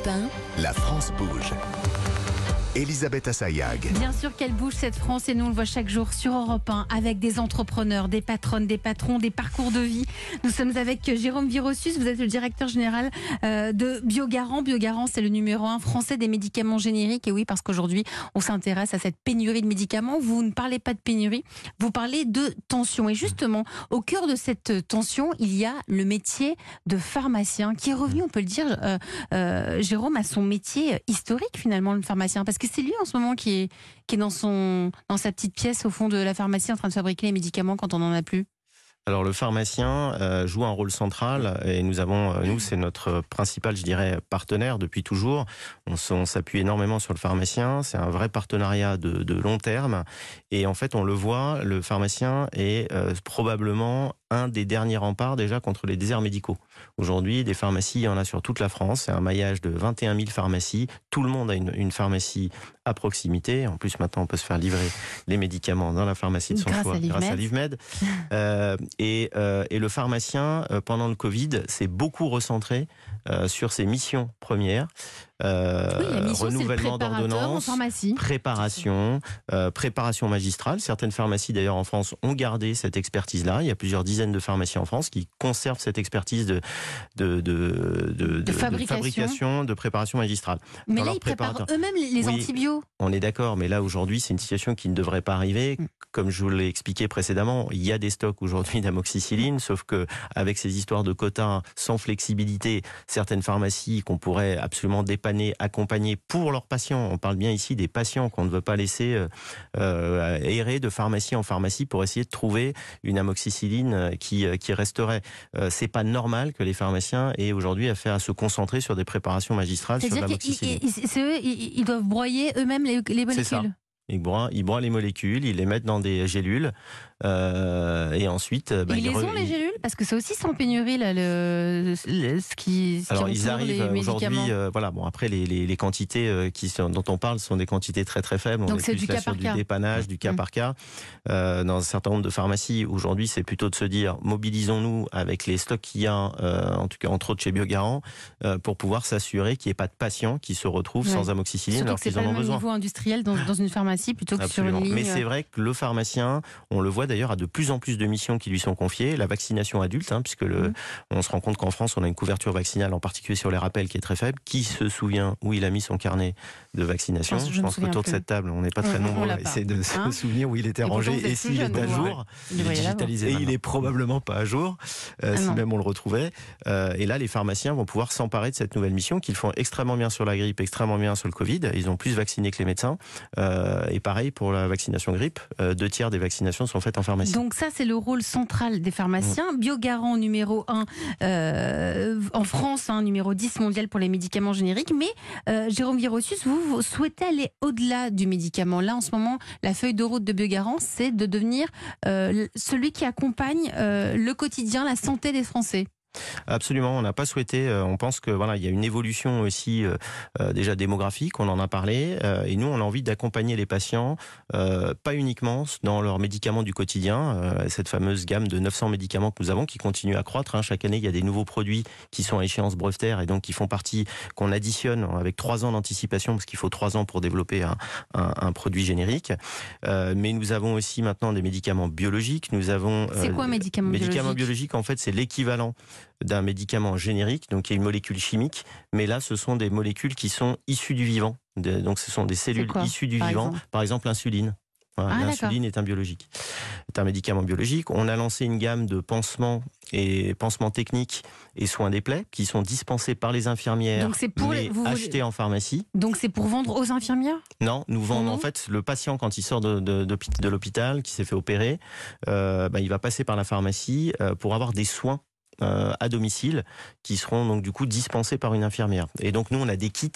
Europe 1, La France bouge. Elisabeth Assayag. Bien sûr qu'elle bouge cette France et nous on le voit chaque jour sur Europe 1 avec des entrepreneurs, des patronnes, des patrons, des parcours de vie. Nous sommes avec Jérôme Virossus, vous êtes le directeur général euh, de Biogarant. Biogarant c'est le numéro un français des médicaments génériques et oui parce qu'aujourd'hui on s'intéresse à cette pénurie de médicaments. Vous ne parlez pas de pénurie, vous parlez de tension et justement au cœur de cette tension il y a le métier de pharmacien qui est revenu on peut le dire euh, euh, Jérôme à son métier historique finalement le pharmacien parce que c'est lui en ce moment qui est, dans, sa petite pièce au fond de la pharmacie en train de fabriquer les médicaments quand on n'en a plus? Alors le pharmacien euh, joue un rôle central et nous avons, euh, nous c'est notre principal, je dirais, partenaire depuis toujours. On, s'appuie énormément sur le pharmacien. C'est un vrai partenariat de, de long terme et en fait on le voit, le pharmacien est euh, probablement un des derniers remparts déjà contre les déserts médicaux. Aujourd'hui, des pharmacies, il y en a sur toute la France. C'est un maillage de 21 000 pharmacies. Tout le monde a une, une pharmacie à proximité. En plus, maintenant, on peut se faire livrer les médicaments dans la pharmacie de son Grâce choix, à grâce à Livmed. Euh, et, euh, et le pharmacien, euh, pendant le Covid, s'est beaucoup recentré sur ses missions premières. Euh, Oui, renouvellement pharmacie. préparation, euh, préparation magistrale. Certaines pharmacies d'ailleurs en France ont gardé cette expertise-là. Il y a plusieurs dizaines de pharmacies en France qui conservent cette expertise de, de, de, de- de- fabrication. fabrication, de préparation magistrale. Mais dans là ils préparent eux-mêmes les les Oui. antibiotiques. On est d'accord, mais là aujourd'hui, c'est une situation qui ne devrait pas arriver. Mm. Comme je vous l'ai expliqué précédemment, il y a des stocks aujourd'hui d'amoxicilline, sauf que avec ces histoires de quotas sans flexibilité, certaines pharmacies qu'on pourrait absolument dépanner, accompagner pour leurs patients. On parle bien ici des patients qu'on ne veut pas laisser euh, euh, errer de pharmacie en pharmacie pour essayer de trouver une amoxicilline euh, qui, qui resterait. Euh, c'est pas normal que les pharmaciens aient aujourd'hui à se concentrer sur des préparations magistrales C'est-à-dire qu'ils ils- doivent broyer eux-mêmes les, les C'est ça. molécules. Ils broient les molécules, ils les mettent dans des gélules, euh, et ensuite, bah, ils les ont les gélules parce que c'est aussi sans pénurie là, le, le- ce qui, ce qui Alors ils arrivent aujourd'hui, euh, voilà. Bon après les, les, les quantités euh, qui sont, dont on parle sont des quantités très très faibles. On Donc est c'est du cas par du cas. dépannage, du cas Mm. par cas. Euh, dans un certain nombre de pharmacies aujourd'hui, c'est plutôt de se dire mobilisons-nous avec les stocks qu'il y a, en tout cas entre autres chez Biogarant, pour pouvoir s'assurer qu'il n'y ait pas de patients qui se retrouvent Ouais. sans amoxicilline alors qu'ils en ont besoin. niveau industriel dans, dans une pharmacie plutôt que sur une Absolument. ligne. Mais c'est vrai que le pharmacien, on le voit d'ailleurs, a de plus en plus de missions qui lui sont confiées. La vaccination adulte, hein, puisque le, Mhm. on se rend compte qu'en France, on a une couverture vaccinale, en particulier sur les rappels, qui est très faible. Qui se souvient où il a mis son carnet de vaccination? Je- je pense qu'autour de cette table, on n'est pas très nombreux à essayer de Hein? se souvenir où il était Et rangé et s'il est à vous, jour. Vous devriez l'avoir. Et il est probablement pas à jour, euh, Ah si même on le retrouvait. Euh, et là, les pharmaciens vont pouvoir s'emparer de cette nouvelle mission qu'ils font extrêmement bien sur la grippe, extrêmement bien sur le Covid. Ils ont plus vacciné que les médecins. Euh, et pareil pour la vaccination grippe, deux tiers des vaccinations sont faites en pharmacie. Donc ça, c'est le rôle central des pharmaciens. Biogarant numéro 1 en France, hein, numéro 10 mondial pour les médicaments génériques. Mais euh, Jérôme Virossus, vous, vous souhaitez aller au-delà du médicament. Là, en ce moment, la feuille de route de Biogarant, c'est de devenir euh, celui qui accompagne euh, le quotidien, la santé des Français. Absolument, on n'a pas souhaité. euh, on pense que voilà, il y a une évolution aussi euh, euh, déjà démographique. On en a parlé, euh, et nous, on a envie d'accompagner les patients, euh, pas uniquement dans leurs médicaments du quotidien. cette fameuse gamme de 900 médicaments que nous avons, qui continue à croître. hein. Chaque année, il y a des nouveaux produits qui sont à échéance brevetaire et donc qui font partie qu'on additionne avec trois ans d'anticipation, parce qu'il faut trois ans pour développer un, un- un produit générique. Mais nous avons aussi maintenant des médicaments biologiques. Nous avons C'est quoi un médicament Médicament biologique? biologique, en fait, c'est l'équivalent d'un médicament générique, donc qui est une molécule chimique, mais là, ce sont des molécules qui sont issues du vivant. De- donc, ce sont des cellules quoi, issues du par vivant. exemple Par exemple, l'insuline. Voilà, Ah, l'insuline est un biologique, est un médicament biologique. On a lancé une gamme de pansements et pansements techniques et soins des plaies qui sont dispensés par les infirmières, Donc pour les- vous achetés en pharmacie. Donc c'est pour vendre aux infirmières? Non, nous vendons en fait le patient quand il sort de, de, d'hôpi- de l'hôpital, qui s'est fait opérer, euh, bah, il va passer par la pharmacie euh, pour avoir des soins à domicile qui seront donc du coup dispensés par une infirmière. Et donc nous on a des kits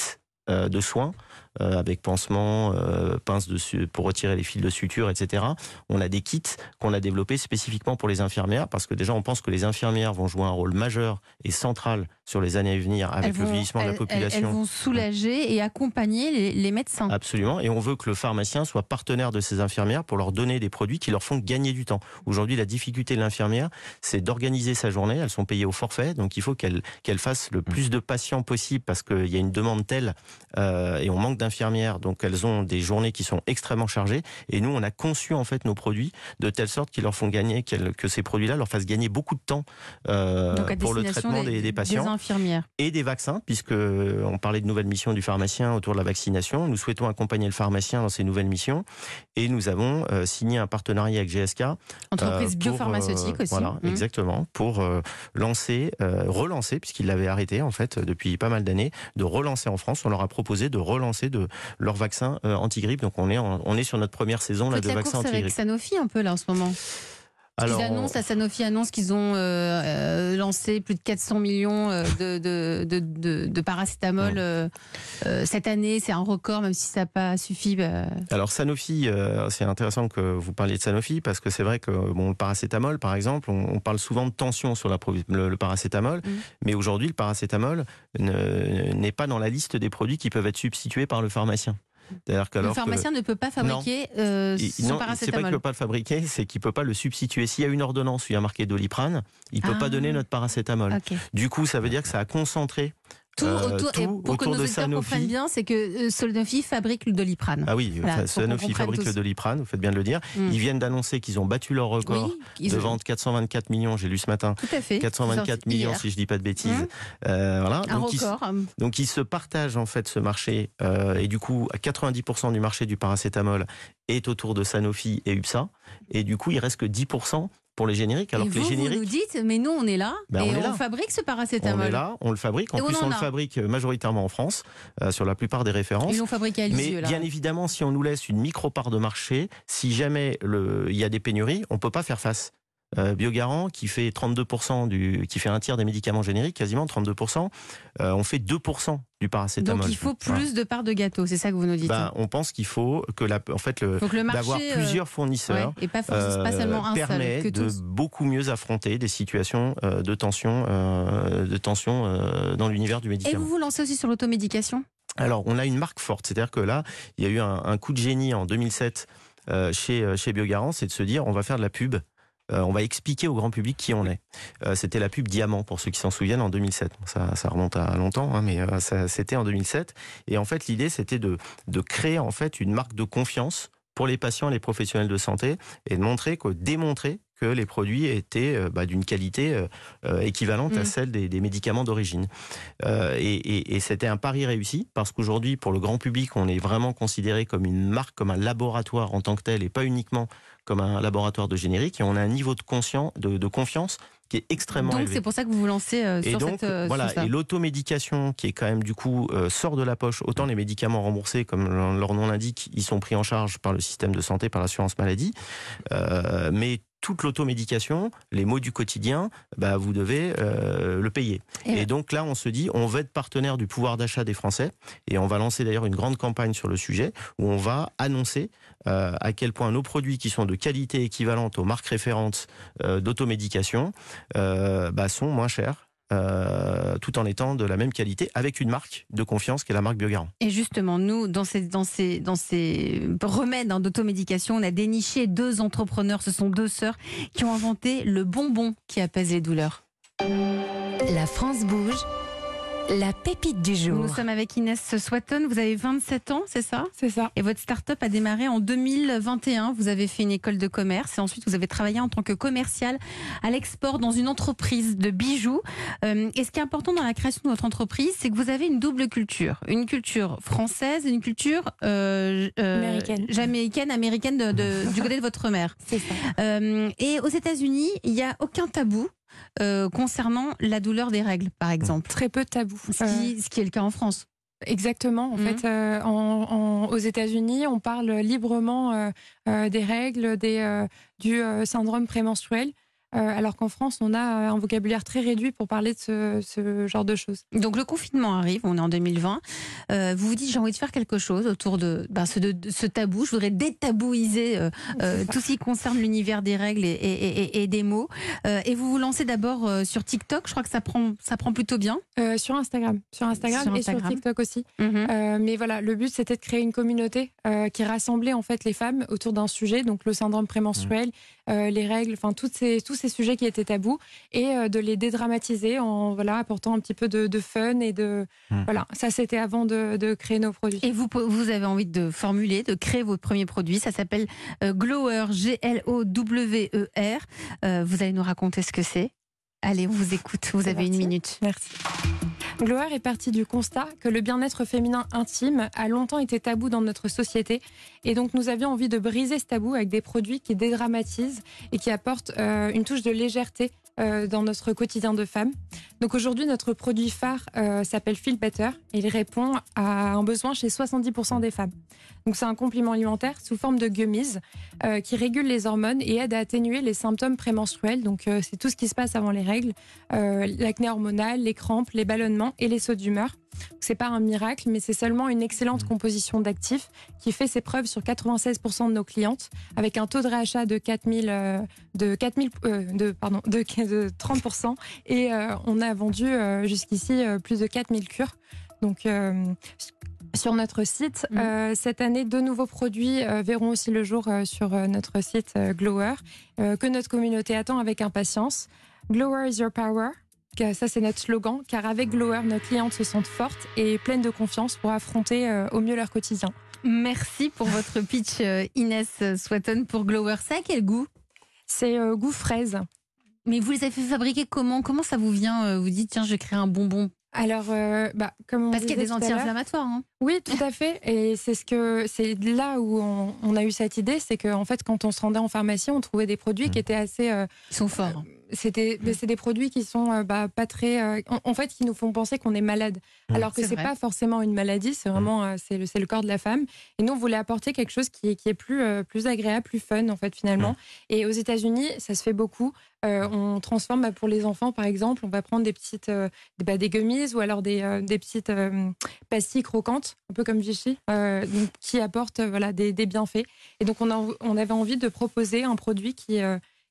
euh, de soins euh, avec pansement, euh, pince de su- pour retirer les fils de suture, etc. On a des kits qu'on a développés spécifiquement pour les infirmières parce que déjà on pense que les infirmières vont jouer un rôle majeur et central sur les années à venir avec Elles le vont- vieillissement de la elles- elles- population. Elles, vont soulager et accompagner les, les médecins. Absolument. Et on veut que le pharmacien soit partenaire de ces infirmières pour leur donner des produits qui leur font gagner du temps. Aujourd'hui, la difficulté de l'infirmière, c'est d'organiser sa journée. Elles sont payées au forfait, donc il faut qu'elle qu'elle fasse le plus de patients possible parce qu'il y a une demande telle euh, et on manque d'infirmières. Donc elles ont des journées qui sont extrêmement chargées. Et nous, on a conçu en fait nos produits de telle sorte qu'ils leur font gagner, que ces produits-là leur fassent gagner beaucoup de temps euh, Donc pour le traitement des, des patients infirmières. et des vaccins, puisque euh, on parlait de nouvelles missions du pharmacien autour de la vaccination. Nous souhaitons accompagner le pharmacien dans ces nouvelles missions et nous avons euh, signé un partenariat avec GSK. Entreprise pour, biopharmaceutique aussi. Voilà, Mhm. exactement, pour lancer, relancer, puisqu'ils l'avaient arrêté en fait depuis pas mal d'années, de relancer en France. On leur a proposé de relancer de leur vaccin euh, anti-grippe. Donc on est en- on est sur notre première saison là, de vaccin avec anti-grippe. Sanofi un peu là en ce moment. Ils annoncent, la Sanofi annonce qu'ils ont euh, euh, lancé plus de 400 millions euh, de, de, de, de- de paracétamol euh, cette année. C'est un record, même si ça n'a pas suffi. bah, Alors Sanofi, euh, c'est intéressant que vous parliez de Sanofi parce que c'est vrai que bon, le paracétamol, par exemple, on, on parle souvent de tension sur la, le, le paracétamol, Mhm. mais aujourd'hui le paracétamol ne- n'est pas dans la liste des produits qui peuvent être substitués par le pharmacien. C'est-à-dire le que- pharmacien ne peut pas fabriquer euh, il- son non, c'est pas qu'il paracétamol. ne peut pas le fabriquer, c'est qu'il peut pas le substituer. S'il y a une ordonnance où il y a marqué doliprane, il peut Ah. pas donner notre paracétamol. Du coup, ça veut dire que ça a concentré. Tout Euh, autour, et tout pour que nos de Sanofi. comprennent bien, c'est que euh, Sanofi fabrique le doliprane. Ah oui, Voilà, Sanofi fabrique tous. le doliprane, vous faites bien de le dire. Mm. Ils viennent d'annoncer qu'ils ont battu leur record oui, de vente 424 millions, j'ai lu ce matin. Tout à fait. 424 Sorti millions, hier. si je dis pas de bêtises. Mmh. Euh, voilà. Un Donc record. donc ils se partagent en fait ce marché euh, et du coup, à 90% du marché du paracétamol est autour de Sanofi et UPSA et du coup, il reste que 10% pour les génériques. Alors et que vous, les vous génériques, nous dites, mais nous, on est là Ben, et on on, là. fabrique ce on paracétamol. est là, on le fabrique. En Et on plus, en on le fabrique majoritairement en France, euh, sur la plupart des références. Ils l'ont fabriqué à Mais là. bien évidemment, si on nous laisse une micro-part de marché, si jamais il y a des pénuries, on peut pas faire face. Euh, Biogarant, qui fait 32%, du, qui fait un tiers des médicaments génériques, quasiment 32%, euh, on fait 2% du paracétamol. Donc il faut plus de parts de gâteau, c'est ça que vous nous dites. Ben, on pense qu'il faut que la, en fait, le, d'avoir euh, plusieurs fournisseurs ouais, et pas, forcément- pas seulement un permet seul, que de tous. beaucoup mieux affronter des situations de tension, de tension dans l'univers du Et médicament. vous vous lancez aussi sur l'automédication? Alors, on a une marque forte, c'est-à-dire que là, il y a eu un, un coup de génie en 2007 euh, chez, chez Biogarant, c'est de se dire, on va faire de la pub. Euh, on va expliquer au grand public qui on est. Euh, c'était la pub Diamant, pour ceux qui s'en souviennent, en 2007. Bon, ça, remonte à longtemps, hein, mais euh, c'était en 2007. Et en fait, l'idée, c'était de, de créer en fait une marque de confiance pour les patients et les professionnels de santé et de montrer, que, démontrer que les produits étaient euh, bah, d'une qualité euh, euh, équivalente Mm. à celle des, des médicaments d'origine. Euh, et et- et c'était un pari réussi parce qu'aujourd'hui, pour le grand public, on est vraiment considéré comme une marque, comme un laboratoire en tant que tel et pas uniquement comme un laboratoire de générique. Et on a un niveau de, conscient, de, de confiance qui est extrêmement Donc élevé. c'est pour ça que vous vous lancez euh, Et sur donc, cette. euh, voilà, sur ça. et l'automédication qui est quand même du coup euh, sort de la poche, autant les médicaments remboursés, comme leur nom l'indique, ils sont pris en charge par le système de santé, par l'assurance maladie, mais toute l'automédication, les maux du quotidien, bah, vous devez euh, le payer. Et- Et, donc là, on se dit, on va être partenaire du pouvoir d'achat des Français, et on va lancer d'ailleurs une grande campagne sur le sujet, où on va annoncer euh, à quel point nos produits qui sont de qualité équivalente aux marques référentes euh, d'automédication bah, sont moins chers. Euh, tout en étant de la même qualité avec une marque de confiance qui est la marque Biogarant. Et justement, nous, dans ces, dans ces, dans ces remèdes hein, d'automédication, on a déniché deux entrepreneurs, ce sont deux sœurs, qui ont inventé le bonbon qui apaise les douleurs. La France bouge. La pépite du jour. Nous sommes avec Inès Swatton, vous avez 27 ans, c'est ça? C'est ça. Et votre start-up a démarré en 2021. Vous avez fait une école de commerce et ensuite vous avez travaillé en tant que commercial à l'export dans une entreprise de bijoux. Euh, et ce qui est important dans la création de votre entreprise, c'est que vous avez une double culture. Une culture française et une culture euh, euh, Américaine. jamaïcaine, américaine de- de- du côté de votre mère. C'est ça. Euh, et aux États-Unis, il n'y a aucun tabou euh, concernant la douleur des règles, par exemple. Très peu de tabous. Ce Euh, qui, ce qui est le cas en France. Exactement. En Mhm. fait, euh, en- en- aux États-Unis, on parle librement euh, euh, des règles, des, euh, du euh, syndrome prémenstruel. Alors qu'en France, on a un vocabulaire très réduit pour parler de ce, ce, genre de choses. Donc le confinement arrive, on est en 2020. Euh, vous vous dites, j'ai envie de faire quelque chose autour de, ben, ce, de, ce tabou. Je voudrais détabouiser euh, euh, tout ce qui concerne l'univers des règles et, et, et, des mots. et vous vous lancez d'abord sur TikTok. Je crois que ça prend, ça prend plutôt bien. sur Instagram, sur Instagram, et sur TikTok aussi. Mhm. mais voilà, le but c'était de créer une communauté qui rassemblait en fait les femmes autour d'un sujet, donc le syndrome prémenstruel. Les règles, enfin toutes ces, tous ces sujets qui étaient tabous, et de les dédramatiser en voilà apportant un petit peu de, fun et de mhm. voilà. Ça c'était avant de, de, créer nos produits. Et vous, vous avez envie de formuler, de créer votre premier produit. Ça s'appelle euh, Glower, G-L-O-W-E-R. Euh, vous allez nous raconter ce que c'est. Allez, on vous écoute. Vous avez une minute. Merci. Glower est parti du constat que le bien-être féminin intime a longtemps été tabou dans notre société. Et donc, nous avions envie de briser ce tabou avec des produits qui dédramatisent et qui apportent euh, une touche de légèreté euh, dans notre quotidien de femme. Donc aujourd'hui, notre produit phare euh, s'appelle Feel Better et il répond à un besoin chez 70% des femmes. Donc c'est un complément alimentaire sous forme de gummies euh, qui régule les hormones et aide à atténuer les symptômes prémenstruels. Donc c'est tout ce qui se passe avant les règles, l'acné hormonal, les crampes, les ballonnements et les sauts d'humeur. C'est pas un miracle, mais c'est seulement une excellente mmh. composition d'actifs qui fait ses preuves sur 96% de nos clientes, avec un taux de réachat de 4000, euh, de 4000, euh, de pardon, de, 30%, et euh, on a vendu jusqu'ici plus de 4000 cures. Donc sur notre site. Mmh. cette année, deux nouveaux produits verront aussi le jour sur notre site Glower, que notre communauté attend avec impatience. Glower is your power. Ça, c'est notre slogan, car avec Glower, nos clientes se sentent fortes et pleines de confiance pour affronter euh, au mieux leur quotidien. Merci pour votre pitch, euh, Inès Swatton, pour Glower. Ça a quel goût? C'est euh, goût fraise. Mais vous les avez fait fabriquer comment? Comment ça vous vient? Vous dites, tiens, je vais créer un bonbon alors, bah, comme parce qu'il y a des anti-inflammatoires. Hein. Oui, tout à fait. Et c'est ce que c'est là où on, a eu cette idée, c'est qu'en fait, quand on se rendait en pharmacie, on trouvait des produits qui mmh. étaient assez. Ils sont forts c'était mm. c'est des produits qui sont euh, bah, pas très euh, en, fait qui nous font penser qu'on est malade mm. alors que c'est pas forcément une maladie c'est vraiment mm. euh, c'est le, le corps de la femme et nous on voulait apporter quelque chose qui est, qui est plus plus agréable plus fun en fait finalement et aux États-Unis ça se fait beaucoup on transforme bah, pour les enfants par exemple on va prendre des petites des, bah, des gummies ou alors des, des petites pastilles croquantes un peu comme Vichy qui apportent voilà des, des, bienfaits et donc on, a, on avait envie de proposer un produit qui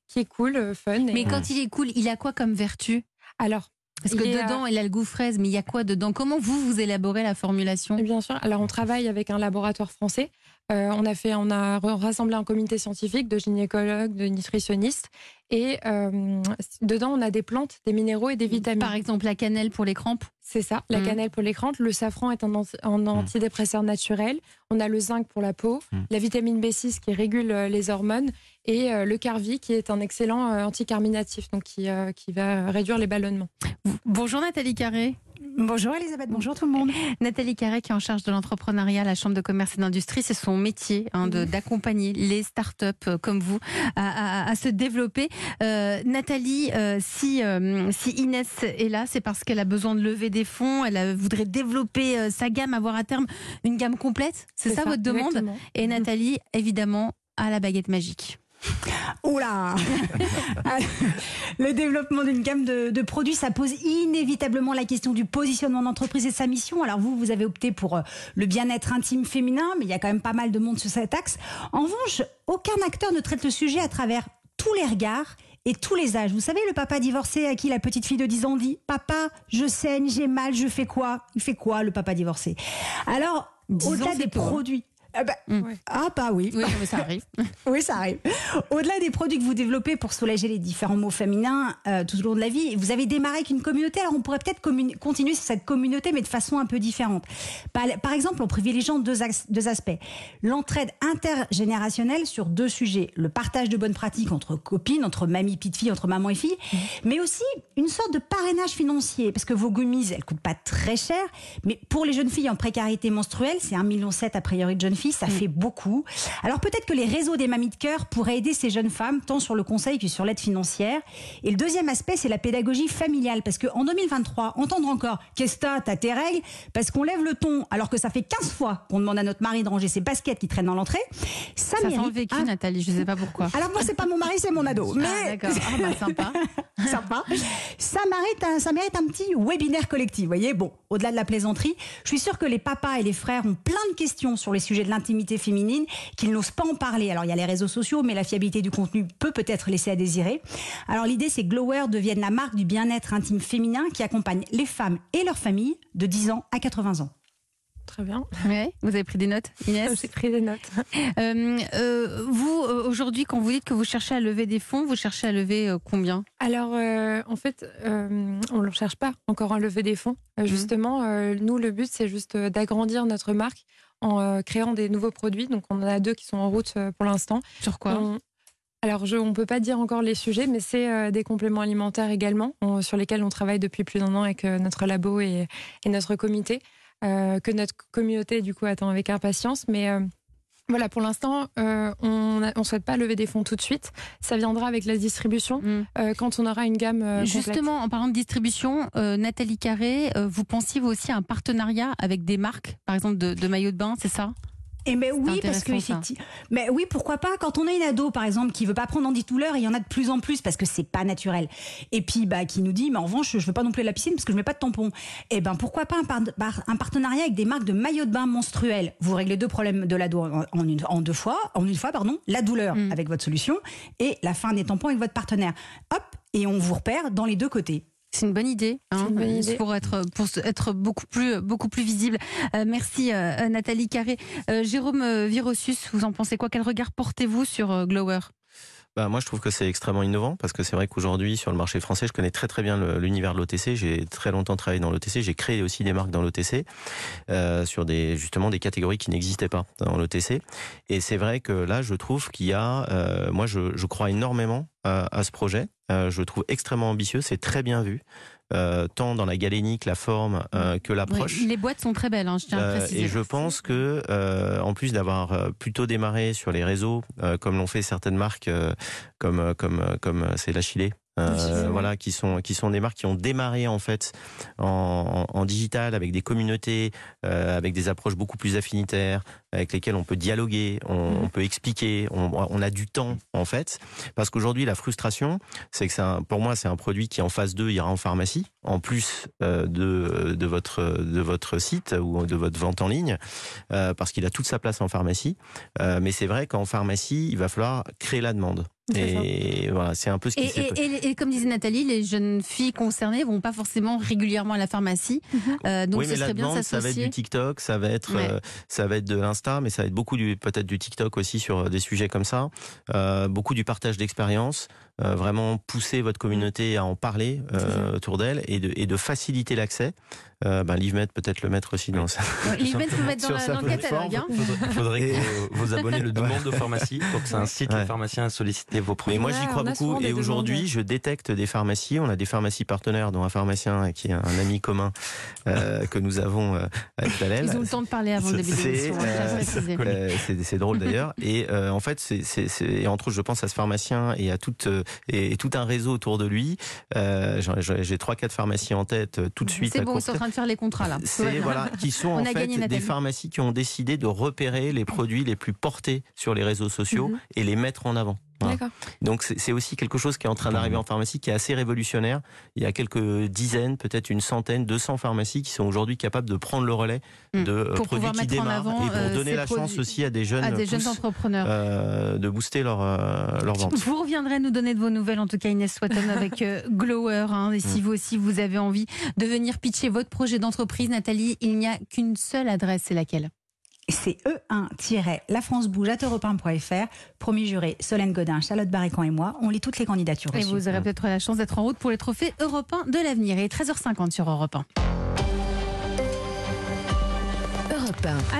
qui est cool, euh, fun. Mais quand il est cool, il a quoi comme vertu? Alors, parce que dedans, il a le goût fraise, mais il y a quoi dedans? Comment vous, vous élaborez la formulation? Bien sûr. Alors, on travaille avec un laboratoire français. Euh, on a fait, on a rassemblé un comité scientifique de gynécologues, de nutritionnistes, et euh, dedans, on a des plantes, des minéraux et des vitamines. Par exemple, la cannelle pour les crampes. C'est ça, la mmh. cannelle pour les crampes. Le safran est un, mmh. antidépresseur naturel. On a le zinc pour la peau, mmh. la vitamine B6 qui régule les hormones et euh, le Carvi qui est un excellent euh, anticarminatif, donc qui, euh, qui va réduire les ballonnements. Bonjour Nathalie Carré. Bonjour Elisabeth, bonjour tout le monde. Nathalie Carré qui est en charge de l'entrepreneuriat à la Chambre de commerce et d'industrie, c'est son métier hein, d'accompagner les startups comme vous à, à, se développer. Nathalie, si, si Inès est là, c'est parce qu'elle a besoin de lever des fonds, elle voudrait développer sa gamme, avoir à terme une gamme complète. C'est ça, votre demande? Et Nathalie, évidemment, a la baguette magique. Oula Le développement d'une gamme de, produits, ça pose inévitablement la question du positionnement d'entreprise et de sa mission. Alors vous, vous avez opté pour euh, le bien-être intime féminin, mais il y a quand même pas mal de monde sur cet axe. En revanche, aucun acteur ne traite le sujet à travers tous les regards et tous les âges. Vous savez, le papa divorcé à qui la petite fille de 10 ans dit Papa, je saigne, j'ai mal, je fais quoi? Il fait quoi, le papa divorcé? Alors, au-delà des hein. produits. Ah bah, mm. ah bah, oui. Oui, mais ça arrive. oui, ça arrive. Au-delà des produits que vous développez pour soulager les différents maux féminins euh, tout au long de la vie, vous avez démarré avec une communauté. Alors on pourrait peut-être continuer sur cette communauté, mais de façon un peu différente. Par, exemple, en privilégiant deux, deux aspects. L'entraide intergénérationnelle sur deux sujets. Le partage de bonnes pratiques entre copines, entre mamie, petite fille, entre maman et fille. Mm. Mais aussi une sorte de parrainage financier. Parce que vos gummies, elles coûtent pas très cher. Mais pour les jeunes filles en précarité menstruelle, c'est 1,7 million a priori de jeunes filles filles, ça fait beaucoup. Alors peut-être que les réseaux des mamies de cœur pourraient aider ces jeunes femmes, tant sur le conseil que sur l'aide financière. Et le deuxième aspect, c'est la pédagogie familiale, parce qu'en 2023, entendre encore « qu'est-ce que t'as, tes règles ?» parce qu'on lève le ton, alors que ça fait 15 fois qu'on demande à notre mari de ranger ses baskets qui traînent dans l'entrée, ça, Ça mérite vécu, Nathalie, je sais pas pourquoi. Alors moi, c'est pas mon mari, c'est mon ado. Mais Ah, d'accord. Ah, bah, sympa. sympa. Ça mérite, un, ça mérite un petit webinaire collectif. Vous voyez, bon, au-delà de la plaisanterie, je suis sûre que les papas et les frères ont plein de questions sur les sujets de l'intimité féminine qu'ils n'osent pas en parler. Alors, il y a les réseaux sociaux, mais la fiabilité du contenu peut peut-être laisser à désirer. Alors, l'idée, c'est que Glower devienne la marque du bien-être intime féminin qui accompagne les femmes et leurs familles de 10 ans à 80 ans. Très bien. Ouais, vous avez pris des notes, Inès J'ai pris des notes. Euh, euh, Vous, euh, aujourd'hui, quand vous dites que vous cherchez à lever des fonds, vous cherchez à lever euh, combien? Alors, euh, en fait, euh, on ne cherche pas encore à lever des fonds. Euh, Justement, euh, nous, le but, c'est juste d'agrandir notre marque en euh, créant des nouveaux produits. Donc, on en a deux qui sont en route euh, pour l'instant. Sur quoi On- Alors, je, on ne peut pas dire encore les sujets, mais c'est euh, des compléments alimentaires également, on- sur lesquels on travaille depuis plus d'un an avec euh, notre labo et, et notre comité, euh, que notre communauté, du coup, attend avec impatience. Mais voilà, pour l'instant, euh, on ne souhaite pas lever des fonds tout de suite. Ça viendra avec la distribution Hmm. euh, quand on aura une gamme euh. Justement, en parlant de distribution, Nathalie Carré, vous pensiez vous aussi à un partenariat avec des marques, par exemple de, de maillots de bain, c'est ça? Et mais oui, parce que mais oui, pourquoi pas? Quand on a une ado, par exemple, qui veut pas prendre antidouleur, il y en a de plus en plus parce que c'est pas naturel. Et puis, bah, qui nous dit, mais en revanche, je veux pas non plus la piscine parce que je mets pas de tampon. Et ben, pourquoi pas un, par- par- un partenariat avec des marques de maillots de bain menstruels? Vous réglez deux problèmes de l'ado en, une, en deux fois, en une fois, pardon, la douleur Mm. avec votre solution et la fin des tampons avec votre partenaire. Hop, et on vous repère dans les deux côtés. C'est une bonne idée, hein, C'est une bonne euh, idée. pour être pour se- être beaucoup plus beaucoup plus visible. Euh, merci euh, Nathalie Carré, Euh, Jérôme Virossus, vous en pensez quoi? Quel regard portez-vous sur Glower? Bah, moi, je trouve que c'est extrêmement innovant parce que c'est vrai qu'aujourd'hui, sur le marché français, je connais très très bien l'univers de l'OTC. J'ai très longtemps travaillé dans l'OTC. J'ai créé aussi des marques dans l'OTC euh, sur des justement des catégories qui n'existaient pas dans l'OTC. Et c'est vrai que là, je trouve qu'il y a, euh, moi, je, je crois énormément à, à ce projet. Euh, je le trouve extrêmement ambitieux. C'est très bien vu, euh, tant dans la galénique, la forme euh, que l'approche. Oui, Les boîtes sont très belles, hein, je tiens à Euh, préciser. et je pense que, en plus d'avoir plutôt démarré sur les réseaux, comme l'ont fait certaines marques, comme comme comme c'est euh, voilà, qui sont qui sont des marques qui ont démarré en fait en, en, en digital avec des communautés, euh, avec des approches beaucoup plus affinitaires, avec lesquelles on peut dialoguer, on, Mhm. on peut expliquer, on, on a du temps en fait, parce qu'aujourd'hui la frustration, c'est que c'est un- pour moi c'est un produit qui en phase 2 ira en pharmacie, en plus euh, de de votre de votre site ou de votre vente en ligne, parce qu'il a toute sa place en pharmacie. Mais c'est vrai qu'en pharmacie, il va falloir créer la demande. Ça. Et voilà, c'est un peu ce qui Et, et- et- et comme disait Nathalie, les jeunes filles concernées vont pas forcément régulièrement à la pharmacie, Euh, donc oui, ce serait bien ça va être du TikTok, ça va être, Ouais. euh, ça va être de l'Insta, mais ça va être beaucoup du, peut-être du TikTok aussi sur euh, des sujets comme ça. Euh, beaucoup du partage d'expérience, euh, vraiment pousser votre communauté à en parler euh, autour d'elle et de, et de faciliter l'accès. Euh, ben, LiveMed peut-être le mettre aussi dans ça. Mettent le mettre dans, le catalogue. plateforme. Il faudrait que vos, vos abonnés le demandent de pharmacie pour que ça incite Ouais. les pharmaciens à solliciter vos Mais produits. moi, Ouais, j'y crois beaucoup. Et aujourd'hui, je détecte des pharmacies. On a des pharmacies partenaires, dont un pharmacien qui est un ami commun euh, que nous avons euh, avec Talel. Ils ont le temps de parler avant le début de C'est, l'émission. à c'est, drôle d'ailleurs. Et euh, en fait, c'est, entre autres, je pense à ce pharmacien et à tout, euh, et, et tout un réseau autour de lui. Euh, j'ai trois, quatre pharmacies en tête euh, tout de suite. C'est bon, court c'est en train de faire les contrats là. c'est voilà, qui sont On en fait gagné, des pharmacies qui ont décidé de repérer les produits les plus portés sur les réseaux sociaux Mhm. et les mettre en avant. Voilà. Donc c'est aussi quelque chose qui est en train d'arriver en pharmacie, qui est assez révolutionnaire. Il y a quelques dizaines, peut-être une centaine, 200 pharmacies qui sont aujourd'hui capables de prendre le relais Mm. de euh, Pour produits pouvoir qui mettre en démarrent avant, et pour euh, donner la chance aussi à des jeunes, à des jeunes pousses, entrepreneurs. euh, de booster leur euh, leur vente. Vous reviendrez nous donner de vos nouvelles, en tout cas Inès Swatton avec euh, Glower. hein. et si vous aussi vous avez envie de venir pitcher votre projet d'entreprise, Nathalie, il n'y a qu'une seule adresse, c'est laquelle? C'est E1-lafranceBouge.europe1.fr. Promis juré, Solène Godin, Charlotte Barrican et moi, on lit toutes les candidatures. Et reçues. vous aurez peut-être la chance d'être en route pour les trophées européens de l'avenir. Et 13h50 sur Europe 1. Europe 1.